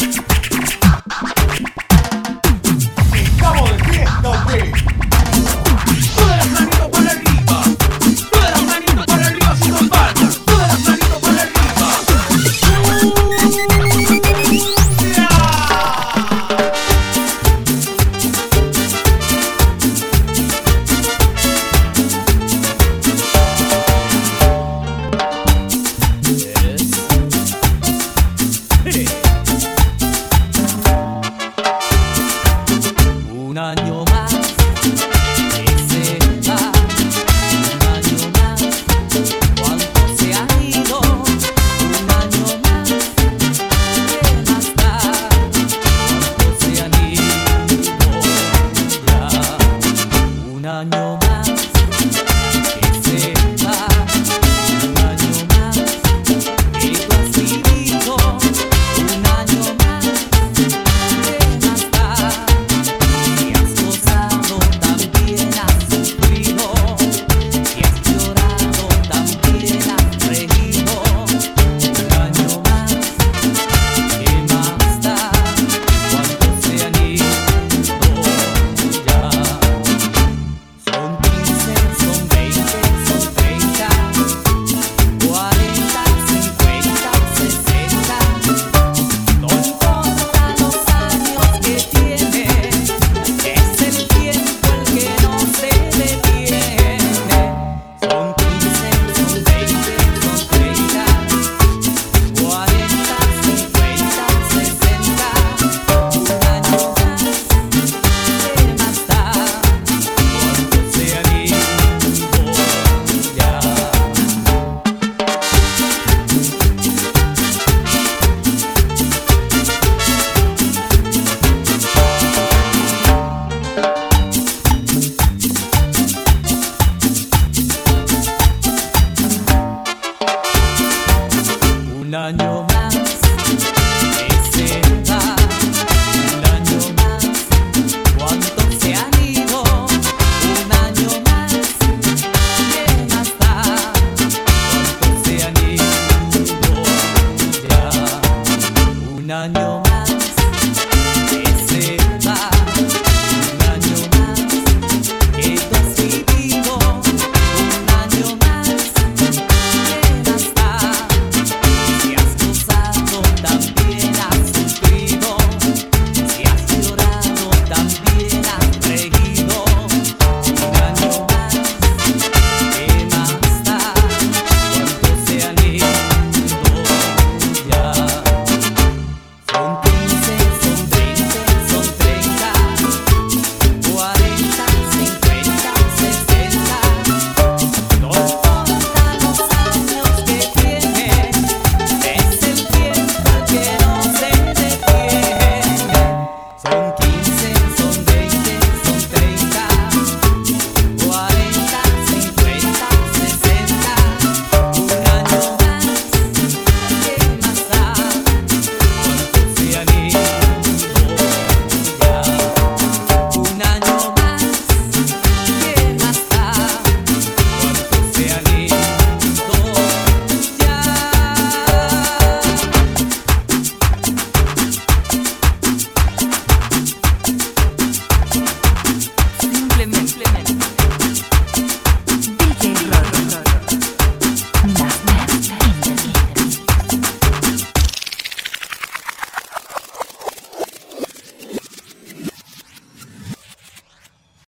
Bye. un año más que se va, un año más, cuántos se han ido, un año más, ¿qué más da? Cuántos se han ido. Ya, un año limit.